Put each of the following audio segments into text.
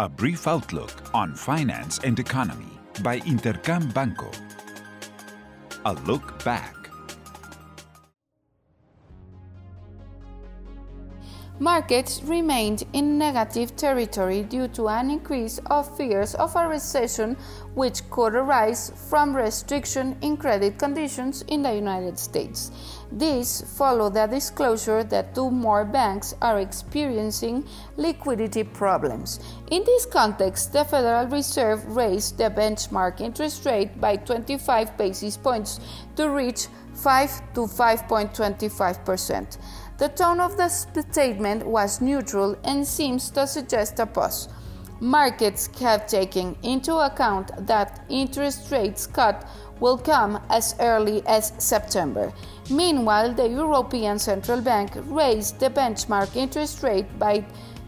A brief outlook on finance and economy by Intercam Banco. A look back. Markets remained in negative territory due to an increase of fears of a recession which could arise from restriction in credit conditions in the United States. This followed the disclosure that two more banks are experiencing liquidity problems. In this context, the Federal Reserve raised the benchmark interest rate by 25 basis points to reach 5 to 5.25 percent. The tone of the statement was neutral and seems to suggest a pause. Markets have taken into account that interest rates cut will come as early as September. Meanwhile, the European Central Bank raised the benchmark interest rate by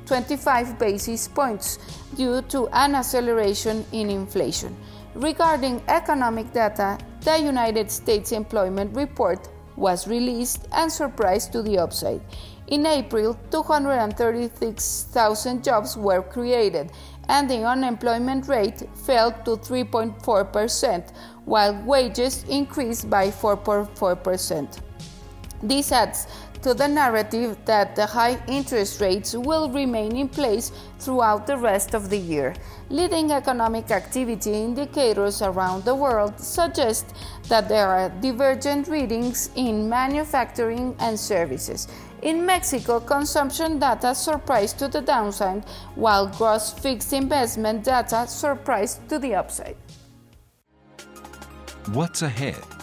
25 basis points due to an acceleration in inflation. Regarding economic data, the United States Employment Report was released and surprised to the upside. In April, 236,000 jobs were created, and the unemployment rate fell to 3.4%, while wages increased by 4.4%. This adds to the narrative that the high interest rates will remain in place throughout the rest of the year. Leading economic activity indicators around the world suggest that there are divergent readings in manufacturing and services. In Mexico, consumption data surprised to the downside, while gross fixed investment data surprised to the upside. What's ahead?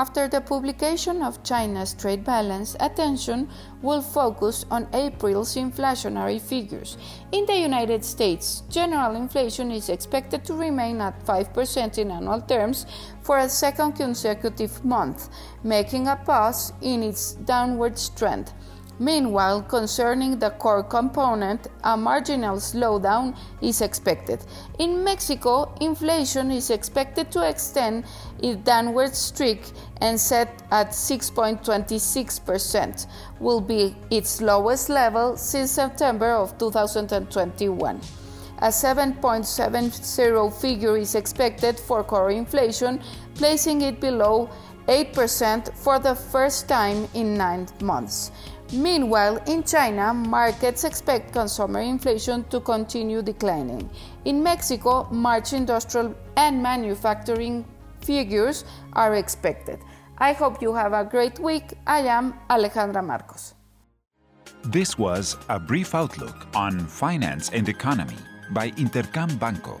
After the publication of China's trade balance, attention will focus on April's inflationary figures. In the United States, general inflation is expected to remain at 5% in annual terms for a second consecutive month, making a pause in its downward trend. Meanwhile, concerning the core component, a marginal slowdown is expected. In Mexico, inflation is expected to extend its downward streak and set at 6.26%, will be its lowest level since September of 2021. A 7.70 figure is expected for core inflation, placing it below 8% for the first time in nine months. Meanwhile, in China, markets expect consumer inflation to continue declining. In Mexico, March industrial and manufacturing figures are expected. I hope you have a great week. I am Alejandra Marcos. This was a brief outlook on finance and economy by Intercam Banco.